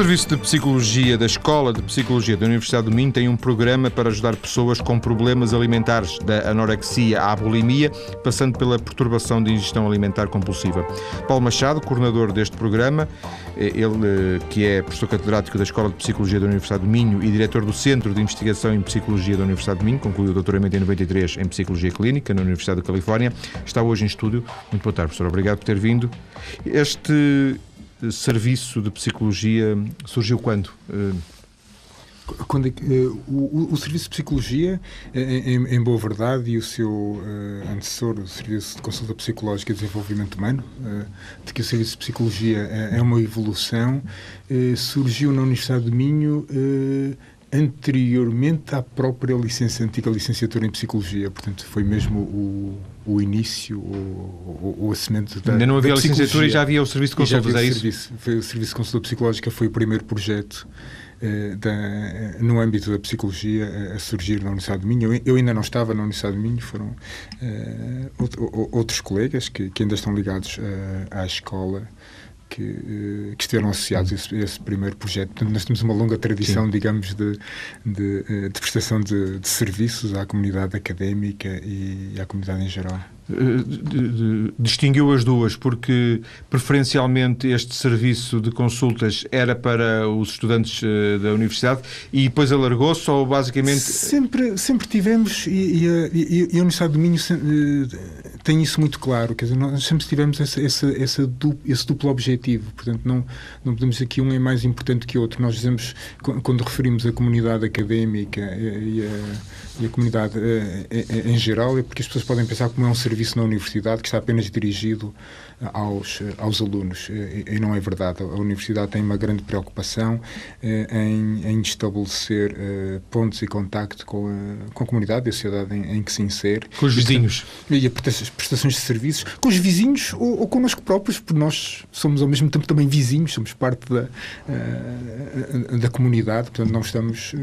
Serviço de Psicologia da Escola de Psicologia da Universidade do Minho tem um programa para ajudar pessoas com problemas alimentares, da anorexia à bulimia, passando pela perturbação de ingestão alimentar compulsiva. Paulo Machado, coordenador deste programa, eh, ele eh, que é professor catedrático da Escola de Psicologia da Universidade do Minho e diretor do Centro de Investigação em Psicologia da Universidade do Minho, concluiu o doutoramento em 93 em Psicologia Clínica na Universidade da Califórnia, está hoje em estúdio. Muito boa tarde, professor. Obrigado por ter vindo. Este serviço de psicologia surgiu quando? Eh, quando é uh, o, o, Serviço de Psicologia, em, em, boa verdade, e o seu uh, antecessor, o Serviço de Consulta Psicológica e Desenvolvimento Humano, uh, de que o Serviço de Psicologia é uma evolução, surgiu na Universidade do Minho anteriormente à própria licença, antiga licenciatura em Psicologia. Portanto, foi mesmo o, o início, o, o, o semente da Ainda não havia licenciatura e já havia o Serviço de Consultas, é isso? Serviço, foi o Serviço de Consulta Psicológica foi o primeiro projeto eh, da, no âmbito da psicologia eh, a surgir na Universidade de Minho. Eu, eu, ainda não estava na Universidade de Minho, foram eh, outros colegas que, que, ainda estão ligados à escola que, eh, que estiveram associados a esse, a esse, primeiro projeto. Portanto, nós temos uma longa tradição, Sim. digamos, de, de, eh, de prestação de, de, serviços à comunidade académica e à comunidade em geral. Eh, distinguiu as duas porque preferencialmente este serviço de consultas era para os estudantes da universidade e depois alargou-se ou basicamente sempre sempre tivemos e, e, e a Universidade do Minho tem isso muito claro quer dizer nós sempre tivemos essa, essa, essa duplo, esse duplo objetivo portanto não não podemos dizer que um é mais importante que o outro. Nós dizemos quando referimos a comunidade académica e a, a comunidade em geral é porque as pessoas podem pensar como é um serviço serviço na universidade que está apenas dirigido aos, aos alunos. E não é verdade. A universidade tem uma grande preocupação eh, em, em estabelecer eh, pontos e contacto com a, com a comunidade e a sociedade em, em que se insere. Com os vizinhos. E as prestações de serviços. Com os vizinhos ou, ou connosco próprios, porque nós somos ao mesmo tempo também vizinhos, somos parte da, uh, da comunidade, portanto não estamos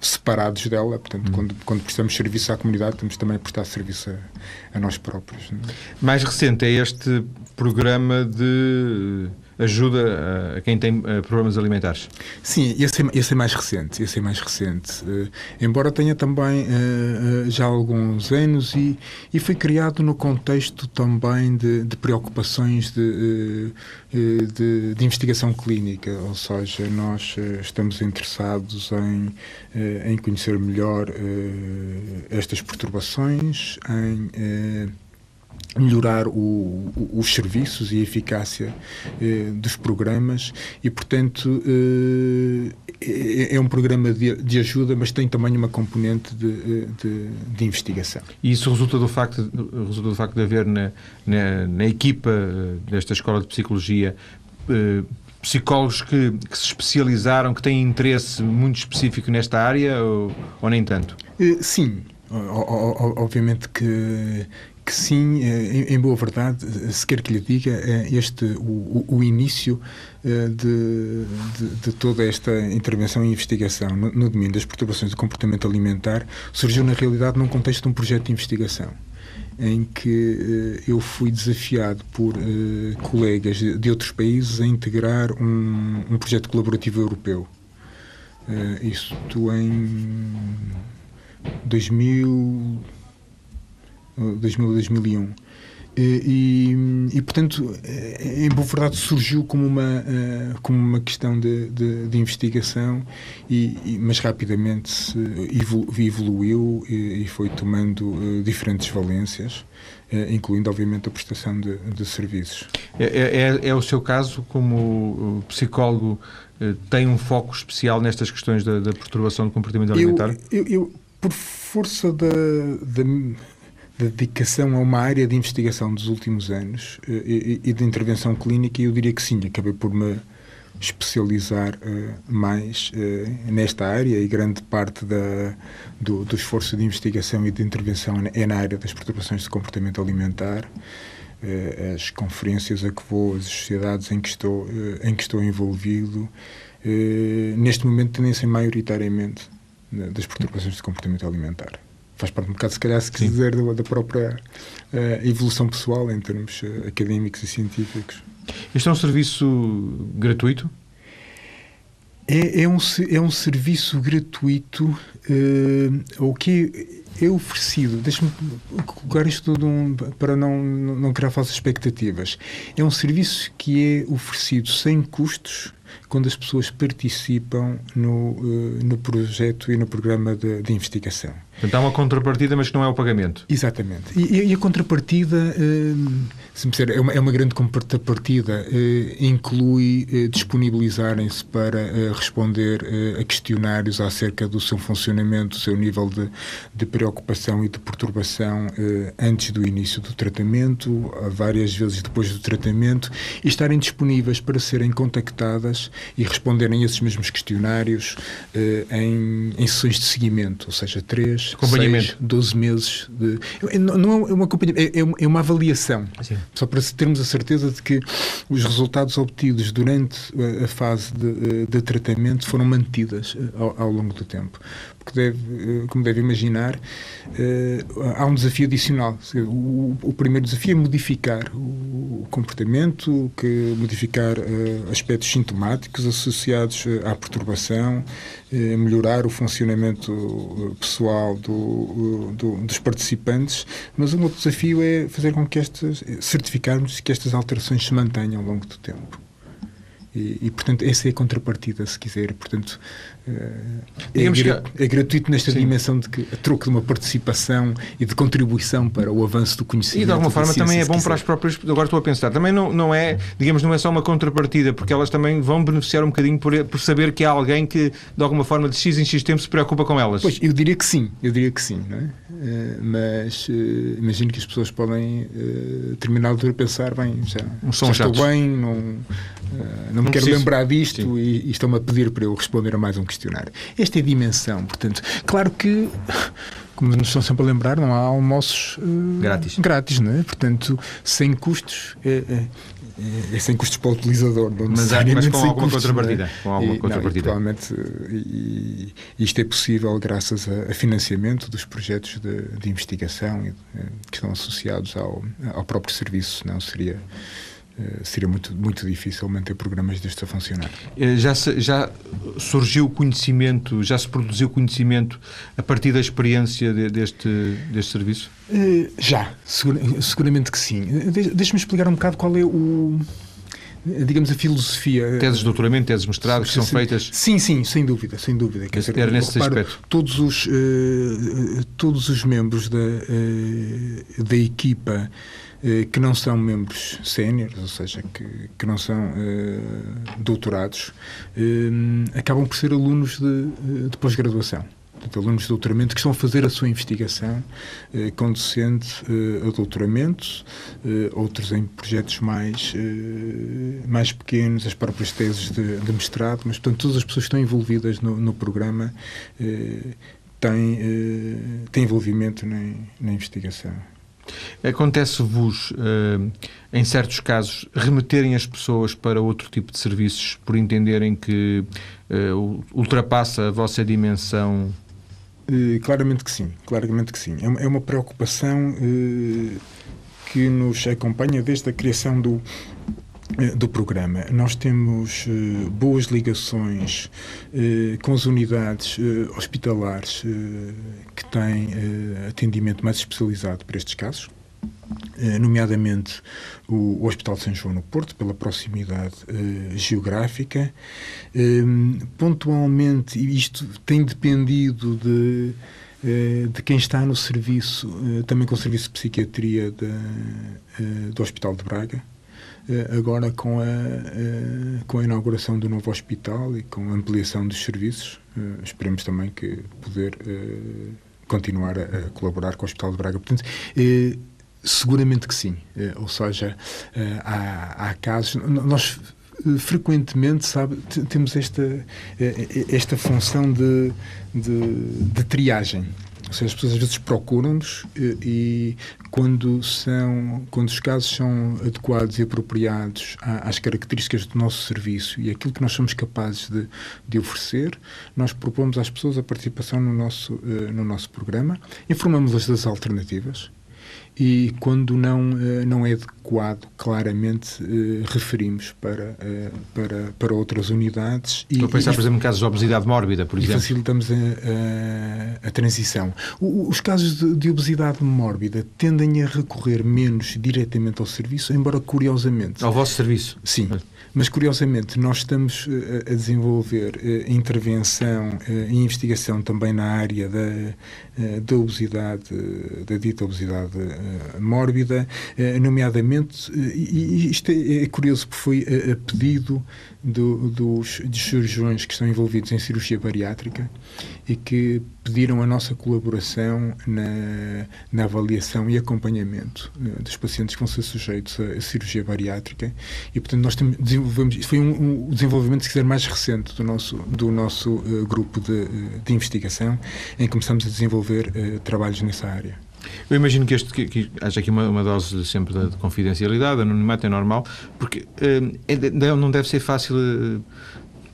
separados dela. Portanto, hum. quando, quando prestamos serviço à comunidade, temos também a prestar serviço a, a nós próprios. É? Mais recente é este programa de ajuda a quem tem eh, problemas alimentares. Sim, esse é, esse é mais recente, esse é mais recente. Uh, embora tenha também uh, já alguns anos e, e foi criado no contexto também de, de preocupações de, de, de, investigação clínica, ou seja, nós estamos interessados em, em conhecer melhor estas perturbações, em melhorar o, o, os serviços e a eficácia eh, dos programas e, portanto, eh, é, é, um programa de, de, ajuda, mas tem também uma componente de, eh, de, de, investigação. E isso resulta do facto, resulta do facto de haver na, na, na equipa eh, desta Escola de Psicologia eh, psicólogos que, que, se especializaram, que têm interesse muito específico nesta área ou, ou nem tanto? Eh, sim, obviamente que que sim, eh, em, boa verdade, se quer que lhe diga, é este o, o início eh, de, de, de, toda esta intervenção e investigação no, no domínio das perturbações do comportamento alimentar surgiu na realidade num contexto de um projeto de investigação em que eu fui desafiado por colegas de outros países a integrar um, um projeto colaborativo europeu. isto em 2000 2000 a 2001. E, e, portanto, em boa verdade, surgiu como uma, eh, como uma questão de, de, de investigação, e, e, mas rapidamente se evoluiu e, foi tomando eh, diferentes valências, eh, incluindo, obviamente, a prestação de, de serviços. É, é, é, é, o seu caso, como psicólogo, tem um foco especial nestas questões da, da perturbação do comportamento alimentar? Eu, eu, eu por força da, da dedicação a uma área de investigação dos últimos anos eh, e, e de intervenção clínica, eu diria que sim, acabei por me especializar uh, mais uh, nesta área e grande parte da, do, do, esforço de investigação e de intervenção é na área das perturbações de comportamento alimentar. Uh, as conferências a que vou, as sociedades em que estou, em que estou envolvido, neste momento tendem-se maioritariamente das perturbações de comportamento alimentar faz parte um bocado, se calhar, se quiser, da, da própria uh, evolução pessoal em termos uh, académicos e científicos. Este é um serviço gratuito? É, é, um, é um serviço gratuito uh, o que é oferecido, deixe-me colocar isto tudo um, para não, não criar falsas expectativas. É um serviço que é oferecido sem custos quando as pessoas participam no, uh, no projeto e no programa de, de investigação. Portanto, há uma contrapartida, mas que não é o pagamento. Exatamente. E, e a contrapartida, eh, se me disser, é uma, é uma grande contrapartida, eh, inclui eh, disponibilizarem-se para responder a questionários acerca do seu funcionamento, do seu nível de, de preocupação e de perturbação antes do início do tratamento, várias vezes depois do tratamento, e estarem disponíveis para serem contactadas e responderem a esses mesmos questionários em, em sessões de seguimento, ou seja, três, acompanhamento. 6, 12 meses. De, não é uma acompanhamento, é, uma, é uma avaliação. Sim. Só para termos a certeza de que os resultados obtidos durante a, a fase de, de, tratamento foram mantidas eh, ao, ao longo do tempo porque deve, eh, como deve imaginar, uh, há um desafio adicional. O, primeiro desafio é modificar o comportamento, que modificar uh, aspectos sintomáticos associados à perturbação, melhorar o funcionamento pessoal do, do, dos participantes, mas um outro desafio é fazer com que estas, certificarmos que estas alterações se mantenham ao longo do tempo. E, e, portanto, essa é a contrapartida, se quiser. Portanto, é, gra é, gratuito nesta Sim. dimensão de que a troco de uma participação e de contribuição para o avanço do conhecimento. E de alguma forma também é bom para as próprias. Agora estou a pensar, também não, não é, digamos, não é só uma contrapartida, porque elas também vão beneficiar um bocadinho por, por saber que há alguém que de alguma forma de X em X tempo se preocupa com elas. Pois, eu diria que sim, eu diria que sim, não é? Uh, mas uh, imagino que as pessoas podem uh, terminar altura pensar, bem, já, já estou bem, não, não, não me quero lembrar disto sim. e, e estão-me a pedir para eu responder a mais um questionário. Esta é a dimensão, portanto, claro que como nos estão sempre a lembrar, não há almoços uh, grátis. grátis, não é? Portanto, sem custos, é, é, é, sem custos para o utilizador, não mas, mas com alguma custos, contrapartida. É? Com alguma e, contrapartida. Não, e, e, isto é possível graças a, a financiamento dos projetos de, de investigação que estão associados ao, ao próprio serviço, não seria eh, seria muito, muito difícil manter programas destes a funcionar. Eh, já, se, já surgiu conhecimento, já se produziu conhecimento a partir da experiência de, deste, deste serviço? Uh, já, seguramente que sim. Deixa-me explicar um bocado qual é o digamos, a filosofia. Teses de doutoramento, teses de mestrado que são feitas. Sim, sim, sem dúvida, sem dúvida. Quer dizer, Era nesse reparo, aspecto. Todos os, todos os membros da, da equipa eh, que não são membros séniores, ou seja, que, que não são uh, doutorados, uh, acabam por ser alunos de, de pós-graduação. Alunos de doutoramento que estão a fazer a sua investigação eh, conducente eh, a doutoramento, eh, outros em projetos mais, mais pequenos, as próprias teses de, de, mestrado, mas, portanto, todas as pessoas que estão envolvidas no, no programa têm, têm envolvimento na, na investigação. Acontece-vos, uh, em certos casos, remeterem as pessoas para outro tipo de serviços por entenderem que uh, ultrapassa a vossa dimensão? Uh, claramente que sim, claramente que sim. É uma, é preocupação que nos acompanha desde a criação do, eh, do programa. Nós temos uh, boas ligações uh, com as unidades uh, hospitalares que têm atendimento mais especializado para estes casos, nomeadamente o, o, Hospital de São João no Porto, pela proximidade geográfica. pontualmente, isto tem dependido de de quem está no serviço, também com o serviço de psiquiatria de, do Hospital de Braga, agora com a, eh, com a inauguração do novo hospital e com a ampliação dos serviços, eh, esperemos também que poder continuar a colaborar com o Hospital de Braga. Portanto, seguramente que sim. Ou seja, há, há casos. Nós frequentemente sabe temos esta esta função de, de, de triagem ou seja, as pessoas às vezes procuram-nos eh, e, quando, são, quando os casos são adequados e apropriados às características do nosso serviço e aquilo que nós somos capazes de, de oferecer, nós propomos às pessoas a participação no nosso, uh, no nosso programa, informamos-las das alternativas e quando não, não é adequado, claramente referimos para, para, para outras unidades. Estou a pensar, por exemplo, em casos de obesidade mórbida, por exemplo. facilitamos a, a, a transição. O, os casos de, de, obesidade mórbida tendem a recorrer menos diretamente ao serviço, embora curiosamente. Ao vosso serviço? Sim. Mas, curiosamente, nós estamos uh, a desenvolver uh, intervenção uh, e investigação também na área da, da obesidade, da dita obesidade mórbida, nomeadamente, e isto é, é, curioso porque foi a pedido do, dos, dos cirurgiões que estão envolvidos em cirurgia bariátrica e que pediram a nossa colaboração na, na avaliação e acompanhamento uh, dos pacientes que vão ser sujeitos a, cirurgia bariátrica e, portanto, nós desenvolvemos, isso foi um, um desenvolvimento, se quiser, mais recente do nosso, do nosso uh, grupo de, de investigação, em que começamos a desenvolver trabalhos nessa área. Eu imagino que, este, que, que haja aqui uma, uma dose sempre de, de confidencialidade, anonimato é normal, porque uh, não deve ser fácil uh,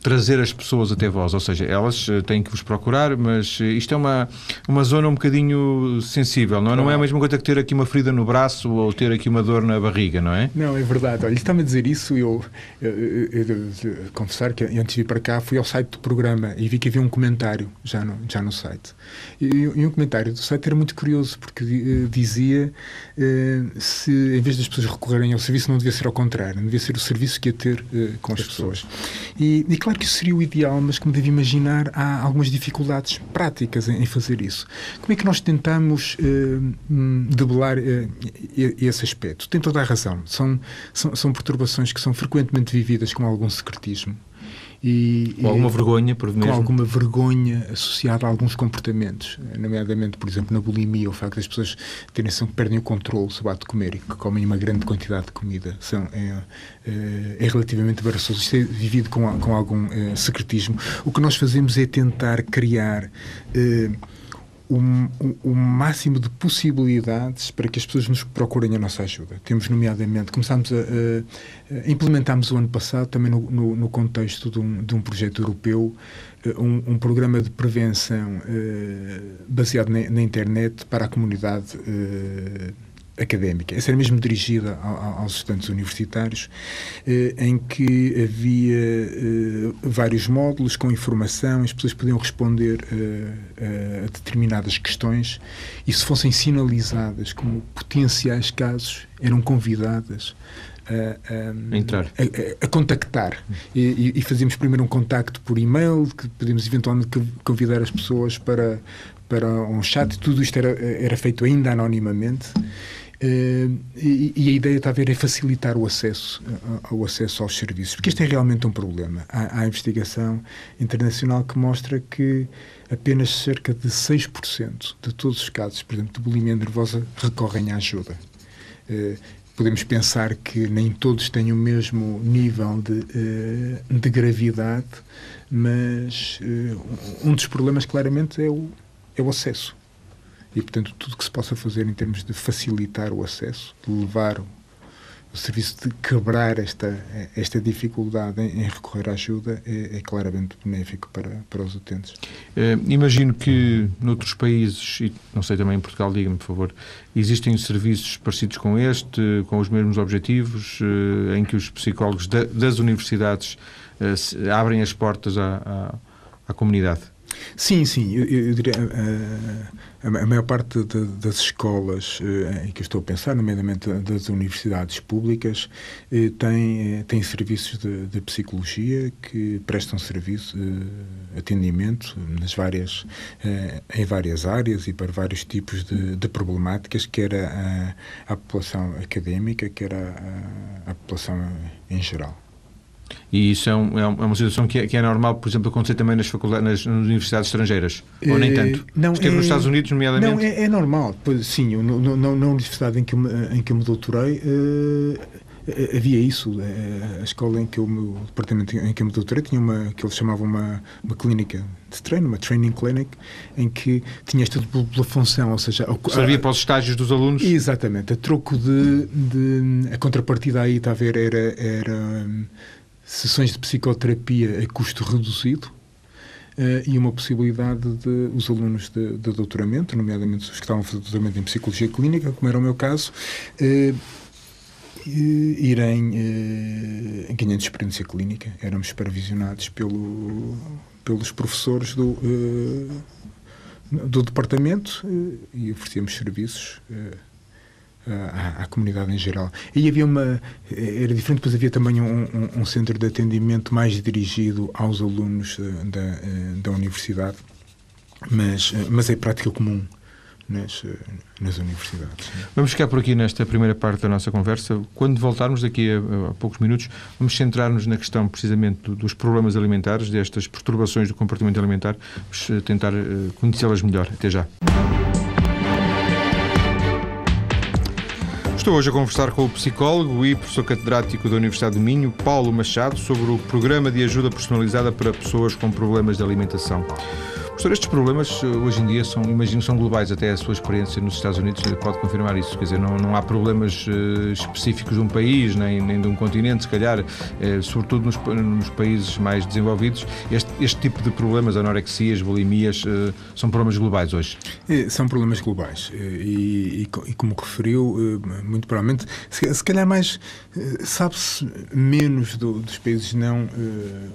trazer as pessoas até vós, ou seja, elas eh, têm que vos procurar, mas eh, isto é uma, uma zona um bocadinho sensível, não é? Não é a mesma coisa que ter aqui uma ferida no braço ou ter aqui uma dor na barriga, não é? Não, é verdade. Olha, está-me a dizer isso, eu, eu, eu, eu, confessar que antes de vir para cá fui ao site do programa e vi que havia um comentário já no, já no site. E, e um comentário do site era muito curioso, porque uh, dizia uh, se em vez das pessoas recorrerem ao serviço não devia ser ao contrário, não devia ser o serviço que ia ter uh, com as, as pessoas. pessoas. E, e claro que isso seria o ideal, mas como deve imaginar, há algumas dificuldades práticas em, fazer isso. Como é que nós tentamos uh, debelar uh, esse aspecto? Tem toda a razão. São, são, são perturbações que são frequentemente vividas com algum secretismo. E, com alguma vergonha, por mesmo. Com alguma vergonha associada a alguns comportamentos, nomeadamente, por exemplo, na bulimia, o facto das pessoas terem que perdem o controle sobre o ato de comer e que comem uma grande quantidade de comida são, é, é, é relativamente embaraçoso. Isto é vivido com, com algum é, secretismo. O que nós fazemos é tentar criar é, o, o, máximo de possibilidades para que as pessoas nos procurem a nossa ajuda. Temos, nomeadamente, começámos a, a, a implementámos o ano passado, também no, no, no contexto de um, de um, projeto europeu, eh, um, um programa de prevenção uh, baseado na, na, internet para a comunidade uh, académica. Essa era mesmo dirigida aos estudantes universitários, eh, em que havia eh, vários módulos com informação, as pessoas podiam responder eh, a determinadas questões e, se fossem sinalizadas como potenciais casos, eram convidadas a, a, entrar. A, a contactar. E, e, fazíamos primeiro um contacto por e-mail, que podíamos eventualmente convidar as pessoas para, para um chat. Tudo isto era, era feito ainda anonimamente. Uh, e, a ideia está a ver é facilitar o acesso, uh, o acesso aos serviços, porque este é realmente um problema. Há, há investigação internacional que mostra que apenas cerca de 6% de todos os casos, por exemplo, de bulimia nervosa, recorrem à ajuda. Uh, podemos pensar que nem todos têm o mesmo nível de, de gravidade, mas um dos problemas claramente é o, é o acesso e, portanto, tudo que se possa fazer em termos de facilitar o acesso, de levar o, o serviço de quebrar esta, esta dificuldade em, recorrer à ajuda é, é, claramente benéfico para, para os utentes. Uh, imagino que noutros países, e não sei também em Portugal, diga-me por favor, existem serviços parecidos com este, com os mesmos objetivos, uh, em que os psicólogos da, das universidades uh, abrem as portas à, à, à comunidade? Sim, sim. Eu, eu diria a, a, maior parte de, das escolas eh, em que estou a pensar, nomeadamente das universidades públicas, eh, tem, eh, tem serviços de, de psicologia que prestam serviço atendimento nas várias, em várias áreas e para vários tipos de, de problemáticas, quer a, a, população académica, quer a, a população em geral. E isso é, um, é, é uma situação que é, que é, normal, por exemplo, acontecer também nas, faculdades, nas, universidades estrangeiras? Ou nem tanto? Não, Esteve é, nos Estados Unidos, nomeadamente? Não, é, é normal. Sim, no, no, na universidade em que eu me, em que eu me doutorei, uh, havia isso. A escola em que eu, o departamento em que eu me doutorei tinha uma, que eles chamavam uma, uma clínica de treino, uma training clinic, em que tinha esta dupla função, ou seja... Servia a, para os estágios dos alunos? Exatamente. A troco de... de a contrapartida aí, está a ver, era... era sessões de psicoterapia a custo reduzido e uma possibilidade de os alunos de, de, doutoramento, nomeadamente os que estavam a fazer doutoramento em psicologia clínica, como era o meu caso, irem uh, ganhando experiência clínica. Éramos supervisionados pelo, pelos professores do, uh, do departamento uh, e oferecíamos serviços à, à, comunidade em geral. E havia uma. Era diferente, depois havia também um, um, um centro de atendimento mais dirigido aos alunos da, da universidade, mas, mas é prática comum nas, nas universidades. Vamos ficar por aqui nesta primeira parte da nossa conversa. Quando voltarmos daqui a, a poucos minutos, vamos centrar-nos na questão precisamente dos problemas alimentares, destas perturbações do comportamento alimentar, vamos eh, tentar uh, conhecê-las melhor. Até já. Estou hoje a conversar com o psicólogo e professor catedrático da Universidade do Minho, Paulo Machado, sobre o programa de ajuda personalizada para pessoas com problemas de alimentação. Professor, estes problemas eh, hoje em dia são, imagino, são globais, até a sua experiência nos Estados Unidos pode confirmar isso. Quer dizer, não, não há problemas uh, específicos de um país, nem, nem de um continente, se calhar, sobretudo nos, nos, países mais desenvolvidos. Este, este, tipo de problemas, anorexias, bulimias, são problemas globais hoje? são problemas globais. E, e, e, como referiu, muito provavelmente, se, se calhar mais, sabe-se menos do, dos países não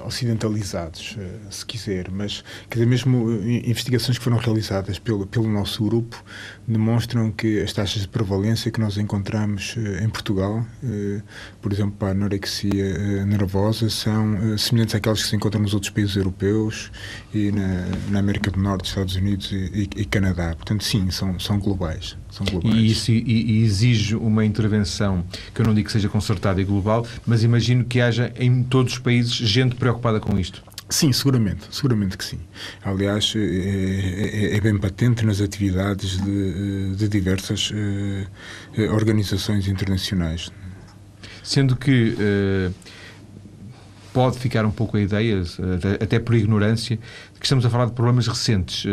ocidentalizados, se quiser, mas, quer dizer, mesmo investigações que foram realizadas pelo, pelo nosso grupo demonstram que as taxas de prevalência que nós encontramos eh, em Portugal, eh, por exemplo, para a anorexia eh, nervosa, são semelhantes àquelas que se encontram nos outros países europeus e na, na América do Norte, Estados Unidos e, e, e, Canadá. Portanto, sim, são, são globais. São globais. E isso e, e exige uma intervenção, que eu não digo que seja concertada e global, mas imagino que haja em todos os países gente preocupada com isto. Sim, seguramente, seguramente que sim. Aliás, é, é, é bem patente nas atividades de, de diversas organizações internacionais. Sendo que pode ficar um pouco a ideia, até por ignorância, de que estamos a falar de problemas recentes.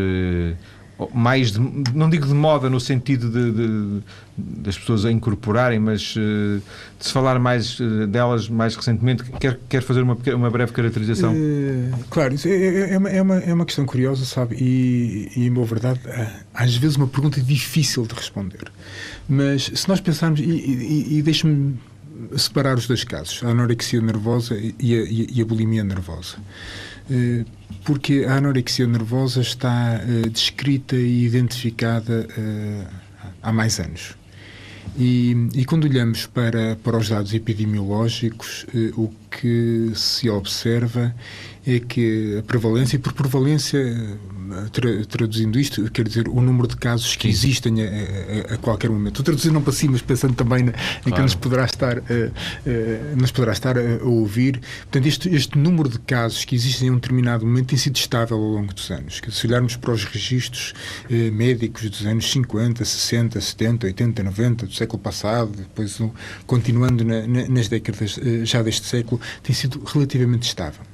Mais, de, não digo de moda no sentido de, de, das pessoas a incorporarem, mas uh, de se falar mais uh, delas mais recentemente, quer, quer fazer uma, uma breve caracterização? Uh, claro, isso é, é, é, uma, é, uma, é uma questão curiosa, sabe? E, e em boa verdade, às vezes uma pergunta difícil de responder. Mas se nós pensarmos, e, e, e deixe-me separar os dois casos, a anorexia nervosa e a, e a bulimia nervosa porque a anorexia nervosa está uh, descrita e identificada uh, há mais anos. E, e, quando olhamos para, para os dados epidemiológicos, o que se observa é que a prevalência, e por prevalência tra, traduzindo isto, quer dizer, o número de casos que existem a, a, a qualquer momento. Estou traduzindo não para si, mas pensando também na, claro. em que nos poderá estar, uh, uh, nos poderá estar a, a, ouvir. Portanto, este, este número de casos que existem em um determinado momento tem sido estável ao longo dos anos. Se olharmos para os registros uh, médicos dos anos 50, 60, 70, 80, 90, do século passado, depois continuando na, na, nas décadas já deste século, tem sido relativamente estável.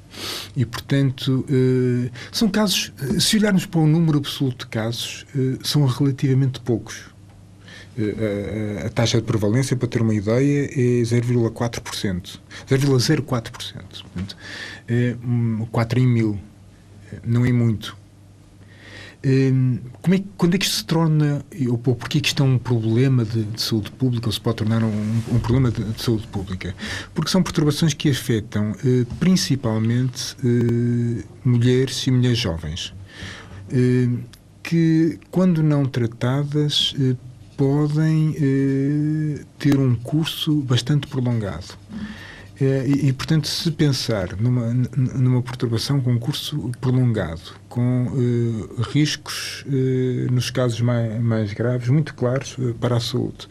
E, portanto, eh, são casos, eh, se olharmos para o número absoluto de casos, eh, são relativamente poucos. A, taxa de prevalência, para ter uma ideia, é 0,4%. 0,04%. Portanto, é 4 em mil. Não é muito. Hum, como é, quando é que isto se torna, ou porquê que isto é um problema de, de saúde pública, ou se pode tornar um, um problema de, de, saúde pública? Porque são perturbações que afetam eh, principalmente eh, mulheres e mulheres jovens, eh, que, quando não tratadas, podem ter um curso bastante prolongado. É, e, e, portanto, se pensar numa, numa perturbação com um curso prolongado, com uh, riscos, uh, nos casos mais, mais graves, muito claros uh, para a saúde,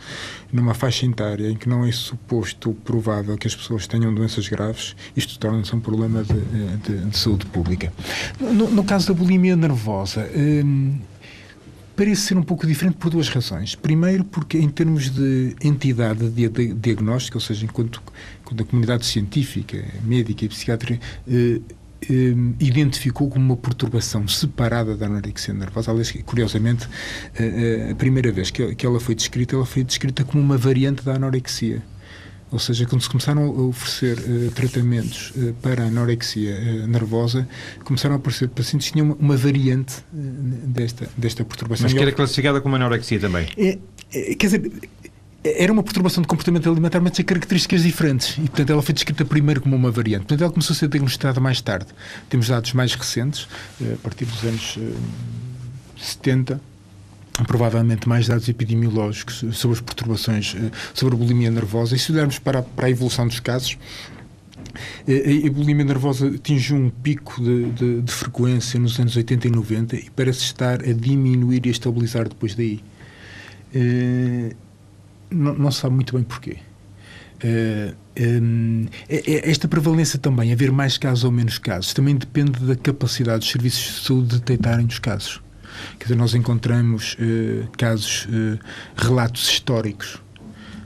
numa faixa etária em que não é suposto provável que as pessoas tenham doenças graves, isto torna-se um problema de, de, de, saúde pública. No, no, caso da bulimia nervosa, parece ser um pouco diferente por duas razões. Primeiro, porque em termos de entidade de diagnóstico, ou seja, enquanto, enquanto a comunidade científica, médica e psiquiátrica eh, eh, identificou como uma perturbação separada da anorexia nervosa. Aliás, curiosamente, eh, eh, a primeira vez que, que ela foi descrita, ela foi descrita como uma variante da anorexia. Ou seja, quando se começaram a oferecer uh, tratamentos uh, para a anorexia uh, nervosa, começaram a aparecer pacientes que tinham uma, uma variante desta, desta perturbação. Mas que era classificada como anorexia também? É, é, quer dizer, era uma perturbação de comportamento alimentar, mas tinha características diferentes. E, portanto, ela foi descrita primeiro como uma variante. Portanto, ela começou a ser diagnosticada mais tarde. Temos dados mais recentes, a partir dos anos 70, provavelmente mais dados epidemiológicos sobre as perturbações, eh, sobre a bulimia nervosa. E se olharmos para, para a evolução dos casos, eh, a bulimia nervosa atingiu um pico de, de, de, frequência nos anos 80 e 90 e parece estar a diminuir e a estabilizar depois daí. Uh, não, não, se sabe muito bem porquê. Uh, um, esta prevalência também, haver mais casos ou menos casos, também depende da capacidade dos serviços de saúde de detectarem os casos. Quer dizer, nós encontramos uh, casos, uh, relatos históricos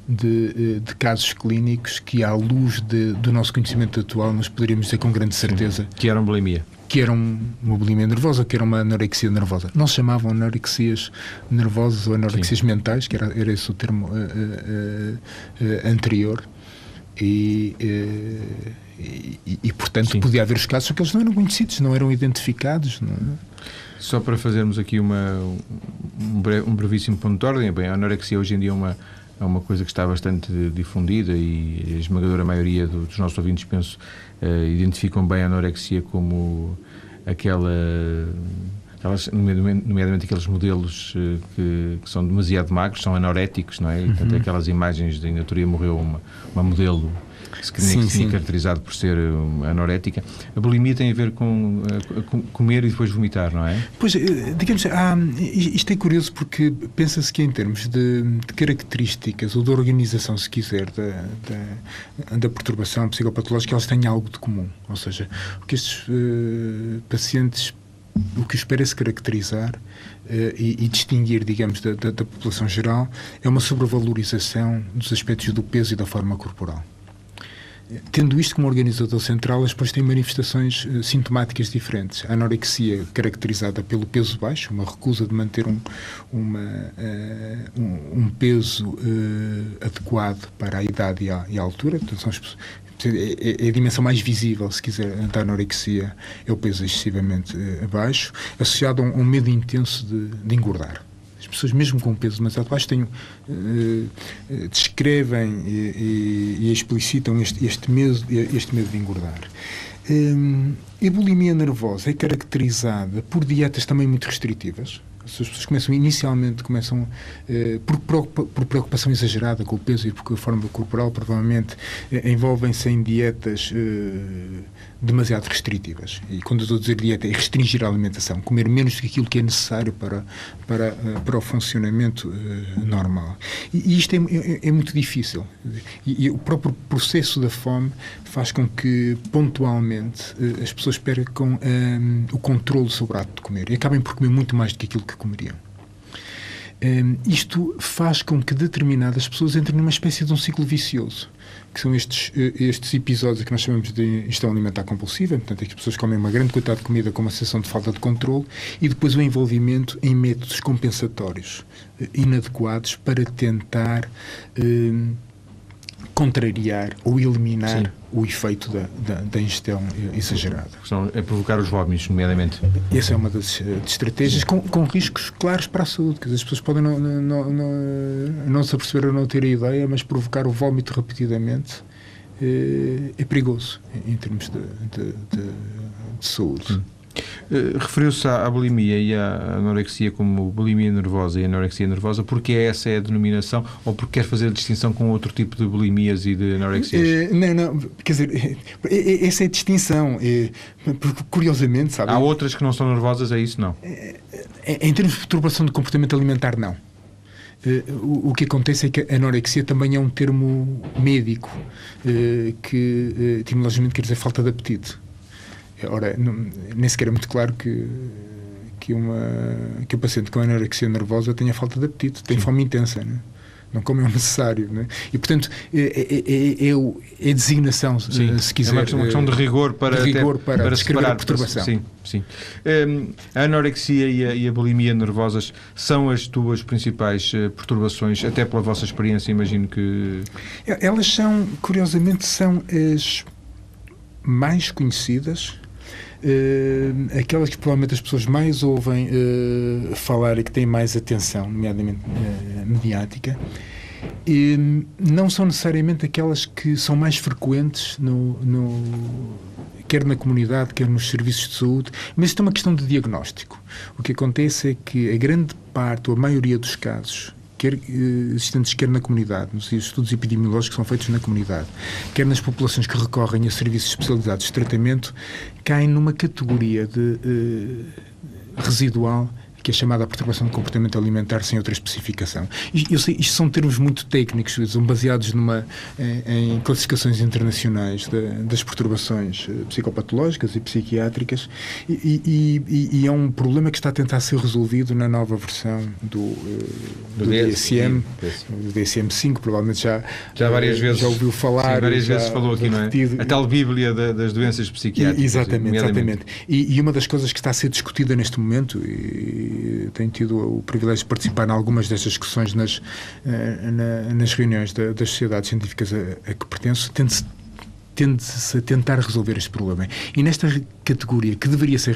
de, uh, de, casos clínicos que, à luz de, do nosso conhecimento atual, nós poderíamos dizer com grande certeza. Sim, que eram bulimia. Que eram uma bulimia nervosa, que era uma anorexia nervosa. Não se chamavam anorexias nervosas ou anorexias Sim. mentais, que era, era esse o termo anterior. E, e, e, portanto, Sim. podia haver os casos, só que eles não eram conhecidos, não eram identificados. Não é? Só para fazermos aqui uma, um, um brevíssimo ponto de ordem, bem, a anorexia hoje em dia é uma, é uma coisa que está bastante difundida e a esmagadora maioria dos nossos ouvintes, penso, uh, identificam bem a anorexia como aquela aquelas, nomeadamente aqueles modelos uh, que, que, são demasiado magros, são anoréticos, não é? E, portanto, uhum. aquelas imagens de Natura morreu uma, uma modelo que sim, se sim. caracterizado por ser anorética. A bulimia tem a ver com, uh, com comer e depois vomitar, não é? Pois, eh, digamos, há, isto é curioso porque pensa-se que em termos de, de, características ou de organização, se quiser, da, da, da, perturbação psicopatológica, elas têm algo de comum. Ou seja, o que estes uh, pacientes o que espera se caracterizar uh, e, e, distinguir, digamos, da, da, da, população geral é uma sobrevalorização dos aspectos do peso e da forma corporal. Tendo isto como organizador central, as depois têm manifestações uh, sintomáticas diferentes. A anorexia, caracterizada pelo peso baixo, uma recusa de manter um, uma, uh, um, um, peso uh, adequado para a idade e a, e a altura. Portanto, são as, é, é, a dimensão mais visível, se quiser, da anorexia é o peso excessivamente abaixo, associado a um, um medo intenso de, de engordar pessoas, mesmo com peso demasiado baixo, têm, uh, descrevem e, e, e, explicitam este, este, medo, este medo de engordar. Um, a bulimia nervosa é caracterizada por dietas também muito restritivas. As pessoas começam, inicialmente, começam uh, por, por, preocupação exagerada com o peso e por a forma corporal, provavelmente, uh, envolvem-se em dietas uh, demasiado restritivas. E quando eu estou a dizer dieta, é restringir a alimentação, comer menos do que aquilo que é necessário para, para, eh, para o funcionamento uh, normal. E, isto é, é, é, muito difícil. E, e, o próprio processo da fome faz com que, pontualmente, uh, as pessoas percam o controle sobre o ato de comer e acabem por comer muito mais do que aquilo que comeriam. Um, isto faz com que determinadas pessoas entrem numa espécie de um ciclo vicioso que são estes, eh, estes episódios que nós chamamos de ingestão alimentar compulsiva, portanto, as pessoas comem uma grande quantidade de comida com uma sensação de falta de controle e depois o envolvimento em métodos compensatórios eh, inadequados para tentar eh, contrariar ou eliminar Sim. o efeito da, da, da, ingestão exagerada. É provocar os vómitos, nomeadamente. Essa é uma das, das estratégias, com, com, riscos claros para a saúde, que as pessoas podem não, não, não, não se aperceber ou não ter a ideia, mas provocar o vómito repetidamente é, é perigoso em, em termos de, de, de, de saúde. Hum. Uh, Referiu-se à, à, bulimia e à anorexia como bulimia nervosa e anorexia nervosa, porque essa é a denominação ou porque quer fazer a distinção com outro tipo de bulimias e de anorexias? Uh, não, não, quer dizer, essa é a distinção. curiosamente, sabe? Há outras que não são nervosas, é isso? Não. Em termos de perturbação do comportamento alimentar, não. Uh, o, que acontece é que a anorexia também é um termo médico uh, que etimologicamente quer dizer falta de apetite. Ora, não, nem sequer é muito claro que, que, uma, que o paciente com anorexia nervosa tenha falta de apetite, tem Sim. fome intensa. Né? não comem o necessário. Né? E, portanto, é, é, é, é, é designação, sim. se quiser. É uma questão, uma questão de rigor para, de rigor para, para descrever a perturbação. Sim, sim. Um, a anorexia e a, e a, bulimia nervosas são as tuas principais uh, perturbações, até pela vossa experiência, imagino que... Elas são, curiosamente, são as mais conhecidas Uh, aquelas que provavelmente as pessoas mais ouvem uh, falar e que têm mais atenção, nomeadamente uh, mediática, e não são necessariamente aquelas que são mais frequentes no, no, quer na comunidade, quer nos serviços de saúde, mas isto é uma questão de diagnóstico. O que acontece é que a grande parte, ou a maioria dos casos, quer eh, existentes quer na comunidade, nos estudos epidemiológicos que são feitos na comunidade, quer nas populações que recorrem a serviços especializados de tratamento, caem numa categoria de uh, residual que é chamada a perturbação do comportamento alimentar sem outra especificação. Eu sei, isto são termos muito técnicos, são baseados numa, em, em classificações internacionais de, das perturbações eh, psicopatológicas e psiquiátricas e, e, e, e, é um problema que está a tentar ser resolvido na nova versão do, eh, do, do DSM, do DSM-5, provavelmente já, já várias eh, vezes já ouviu falar. Sim, várias vezes falou aqui, não é? A tal bíblia das doenças psiquiátricas. Exatamente, exatamente. E, uma das coisas que está a ser discutida neste momento, e, tenho tido o privilégio de participar em algumas destas discussões nas, eh, na, nas reuniões da, das sociedades científicas a, a que pertenço, tende-se tende-se a tentar resolver este problema. E nesta categoria, que deveria ser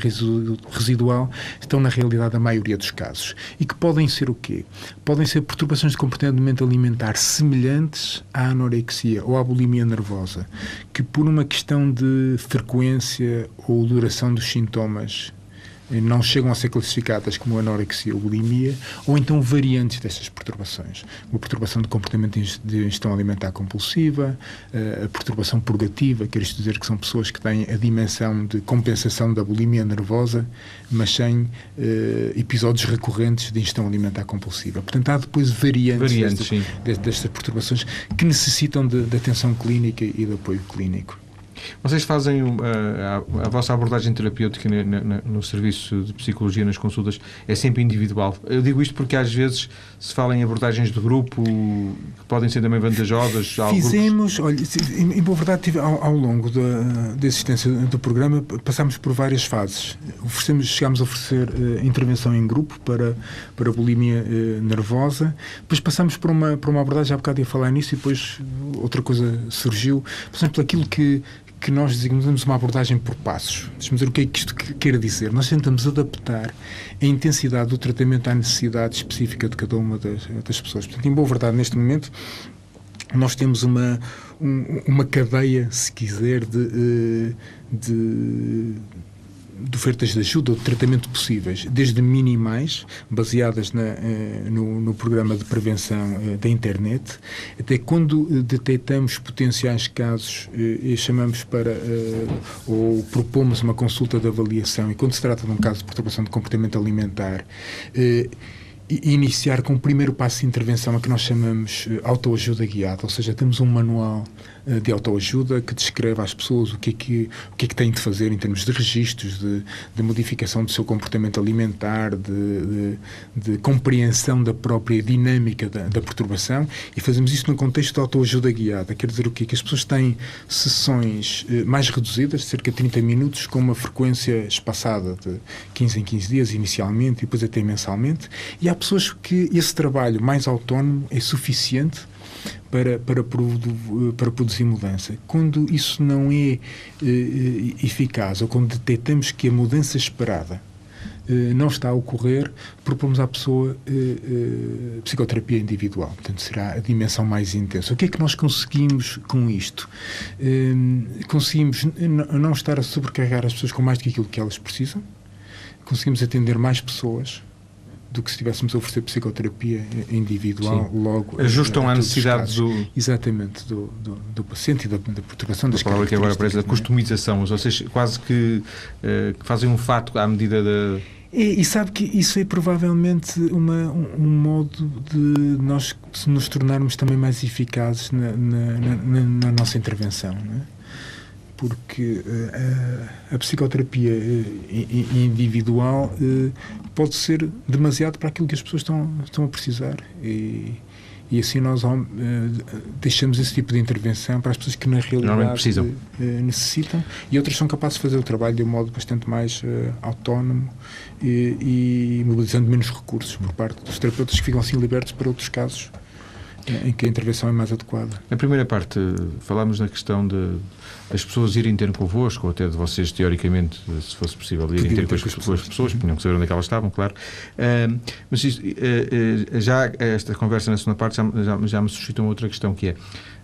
residual, estão na realidade a maioria dos casos. E que podem ser o quê? Podem ser perturbações de comportamento alimentar semelhantes à anorexia ou à bulimia nervosa, que por uma questão de frequência ou duração dos sintomas não chegam a ser classificadas como anorexia ou bulimia, ou então variantes destas perturbações. Uma perturbação de comportamento de ingestão alimentar compulsiva, eh, a perturbação purgativa, quer isto dizer que são pessoas que têm a dimensão de compensação da bulimia nervosa, mas sem uh, episódios recorrentes de ingestão alimentar compulsiva. Portanto, há depois variantes, variantes destas, destas perturbações que necessitam de, de atenção clínica e de apoio clínico. Vocês fazem uh, a, a, vossa abordagem terapêutica na, na, no serviço de psicologia, nas consultas, é sempre individual. Eu digo isto porque às vezes se fala em abordagens de grupo que podem ser também vantajosas. Fizemos, olha, em, boa verdade, ao, ao longo da, da, existência do programa, passámos por várias fases. Oferecemos, chegámos a oferecer uh, intervenção em grupo para, para bulimia uh, nervosa, depois passámos por uma, por uma abordagem, há bocado ia falar nisso, e depois outra coisa surgiu, por exemplo, aquilo que que nós designamos uma abordagem por passos. Deixa-me dizer o que é que isto quer dizer. Nós tentamos adaptar a intensidade do tratamento à necessidade específica de cada uma das, das pessoas. Portanto, em boa verdade, neste momento, nós temos uma, um, uma cadeia, se quiser, de, eh, de de ofertas de ajuda ou de tratamento possíveis, desde minimais, baseadas na, eh, no, no, programa de prevenção eh, da internet, até quando eh, detectamos potenciais casos e chamamos para ou propomos uma consulta de avaliação e quando se trata de um caso de perturbação de comportamento alimentar, iniciar com o primeiro passo de intervenção a que nós chamamos autoajuda guiada, ou seja, temos um manual de autoajuda que descreve às pessoas o que é que, o que, é que têm de fazer em termos de registros, de, de modificação do seu comportamento alimentar, de, de, de compreensão da própria dinâmica da, da, perturbação e fazemos isso num contexto de autoajuda guiada. Quer dizer o quê? Que as pessoas têm sessões eh, mais reduzidas, cerca de 30 minutos, com uma frequência espaçada de 15 em 15 dias inicialmente e depois até mensalmente, e há pessoas que esse trabalho mais autónomo é suficiente para, para, para produzir mudança. Quando isso não é eh, eficaz ou quando detectamos que a mudança esperada eh, não está a ocorrer, propomos à pessoa eh, eh, psicoterapia individual. Portanto, será a dimensão mais intensa. O que é que nós conseguimos com isto? Eh, conseguimos não estar a sobrecarregar as pessoas com mais do que aquilo que elas precisam, conseguimos atender mais pessoas do que se estivéssemos a oferecer psicoterapia individual Sim. logo. Ajustam à necessidade do. Exatamente, do, do, do, paciente e da, da perturbação das palavra que agora aparece, a customização. Ou seja, quase que, uh, fazem um fato à medida da. E, e, sabe que isso é provavelmente uma, um, um, modo de nós nos tornarmos também mais eficazes na, na, na, na nossa intervenção. Não é? Porque uh, a, psicoterapia uh, individual uh, pode ser demasiado para aquilo que as pessoas estão, estão a precisar. E, e assim nós uh, deixamos esse tipo de intervenção para as pessoas que na realidade precisam. Uh, necessitam e outras são capazes de fazer o trabalho de um modo bastante mais uh, autónomo e, e, mobilizando menos recursos por parte dos terapeutas que ficam assim libertos para outros casos em que a intervenção é mais adequada. Na primeira parte falámos na questão de as pessoas irem ter convosco, ou até de vocês, teoricamente, se fosse possível, irem ter com as, com as pessoas, pessoas tinham que saber onde é que elas estavam, claro. Uh, mas isto, uh, uh, já esta conversa na segunda parte já, já, já me suscita uma outra questão, que é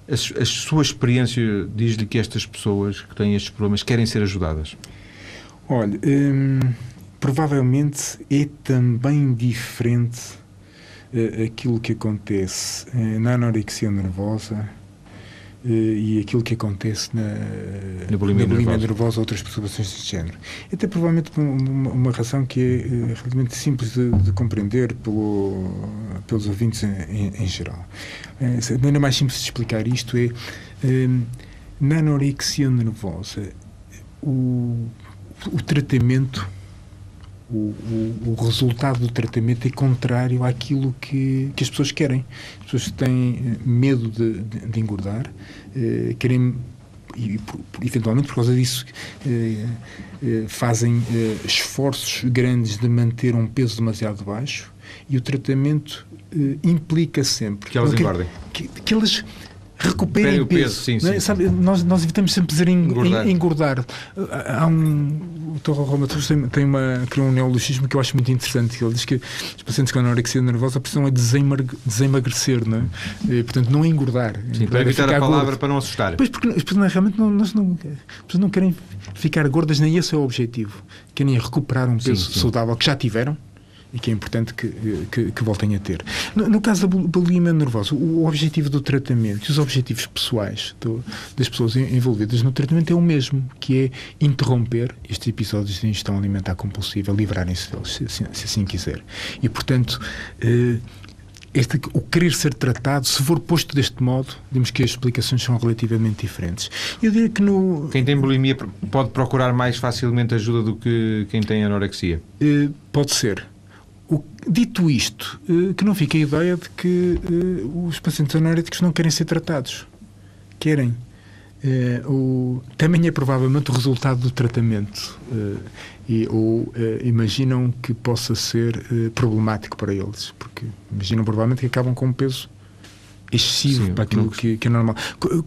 a, a sua experiência diz-lhe que estas pessoas que têm estes problemas querem ser ajudadas? Olha, hum, provavelmente é também diferente aquilo que acontece na anorexia nervosa eh, e aquilo que acontece na, na bulimia, na bulimia nervosa ou outras perturbações deste género. Até provavelmente por uma, uma razão que é eh, relativamente simples de, de compreender pelo, pelos ouvintes em, em, geral. Eh, a maneira mais simples de explicar isto é na anorexia nervosa o, o tratamento o, o, o, resultado do tratamento é contrário àquilo que, que as pessoas querem. As pessoas têm eh, medo de, de, de engordar, eh, querem, e eventualmente por causa disso, eh, eh, fazem eh, esforços grandes de manter um peso demasiado baixo e o tratamento eh, implica sempre que elas engordem. Que, que elas recuperem peso. peso sim, é? sim, Sabe, nós, nós evitamos sempre dizer engordar. engordar. Há um. O Torro Roma tem, tem uma, criou um neologismo que eu acho muito interessante. Ele diz que os pacientes com anorexia nervosa precisam é desemagrecer, não é? E, portanto, não é engordar. Sim, para evitar a palavra gordo. para não assustar. Pois, porque, porque realmente não, nós não, não querem ficar gordas, nem esse é o objetivo. Querem recuperar um peso sim. saudável que já tiveram e que é importante que, que, que voltem a ter. No, no, caso da bulimia nervosa, o, objetivo do tratamento e os objetivos pessoais do, das pessoas envolvidas no tratamento é o mesmo, que é interromper estes episódios de ingestão alimentar compulsiva, livrarem-se deles, se, se, se, assim quiser. E, portanto, eh, este, o querer ser tratado, se for posto deste modo, vemos que as explicações são relativamente diferentes. Eu diria que no. Quem tem bulimia pode procurar mais facilmente ajuda do que quem tem anorexia? Eh, pode ser. O, dito isto, eh, que não fique a ideia de que uh, os pacientes anoréticos não querem ser tratados. Querem. Uh, o, também é provavelmente o resultado do tratamento. E, ou imaginam que possa ser problemático para eles. Porque imaginam provavelmente que acabam com um peso excessivo Sim, para aquilo que, que, é normal.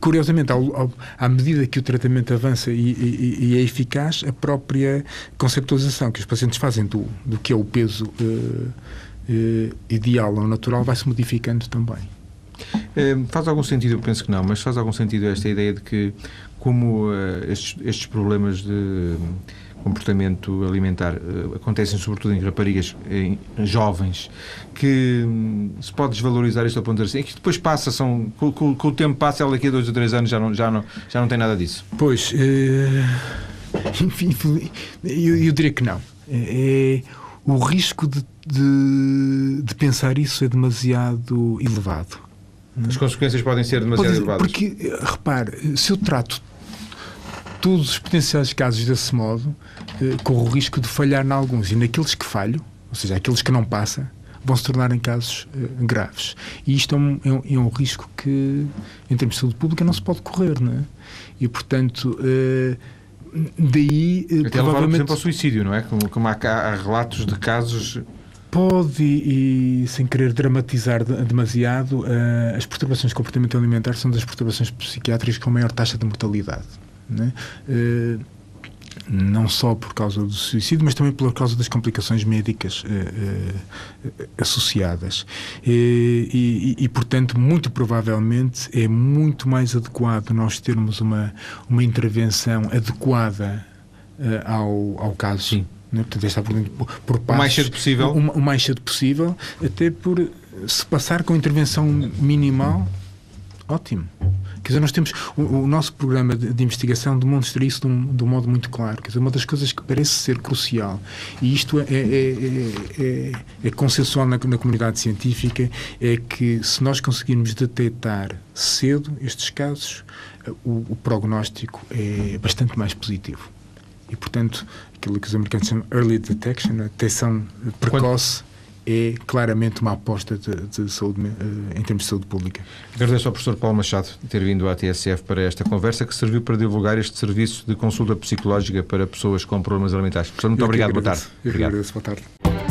Curiosamente, ao, ao, à medida que o tratamento avança e, e, e, é eficaz, a própria conceptualização que os pacientes fazem do, do que é o peso uh, uh, ideal ou natural vai se modificando também. Eh, faz algum sentido, eu penso que não, mas faz algum sentido esta ideia de que, como estes, estes problemas de comportamento alimentar uh, acontecem sobretudo em raparigas em, jovens que um, se pode desvalorizar isto ao ponto de dizer assim, é que depois passa, são, com, com, com, o tempo passa, ela daqui a dois ou três anos já não, já não, já não tem nada disso. Pois, uh, enfim, eu, eu, diria que não. É, é, o risco de, de, de, pensar isso é demasiado elevado. As consequências podem ser demasiado elevadas. Porque, repare, se eu trato todos os potenciais casos desse modo, eh, corro o risco de falhar em alguns. E naqueles que falho, ou seja, aqueles que não passa, vão se tornar em casos eh, graves. E isto é um, é, um, é um, risco que, em termos de saúde pública, não se pode correr. Não é? E, portanto. Eh, daí Até provavelmente levar, por exemplo ao suicídio, não é? Como, como há, há, relatos de casos pode e, e, sem querer dramatizar demasiado uh, as perturbações de comportamento alimentar são das perturbações psiquiátricas com maior taxa de mortalidade né? Uh, não só por causa do suicídio, mas também por causa das complicações médicas uh, uh, associadas. E, e, e, portanto, muito provavelmente é muito mais adequado nós termos uma, uma intervenção adequada ao, ao caso. Sim. Né? Portanto, está por, por passos, o mais cedo possível. O, o mais cedo possível, até por se passar com intervenção minimal, ótimo. Quer dizer, nós temos. O, o nosso programa de, de, investigação demonstra isso de um, de um, modo muito claro. Quer dizer, uma das coisas que parece ser crucial, e isto é, é, é, é, é consensual na, na comunidade científica, é que se nós conseguirmos detectar cedo estes casos, o, o prognóstico é bastante mais positivo. E, portanto, aquilo que os americanos chamam early detection, a detecção precoce, é claramente uma aposta de, de saúde, eh, em termos de saúde pública. Agradeço ao professor Paulo Machado ter vindo à TSF para esta conversa que serviu para divulgar este serviço de consulta psicológica para pessoas com problemas alimentares. Professor, muito Eu obrigado. Boa tarde. Eu obrigado. Agradeço. Boa tarde.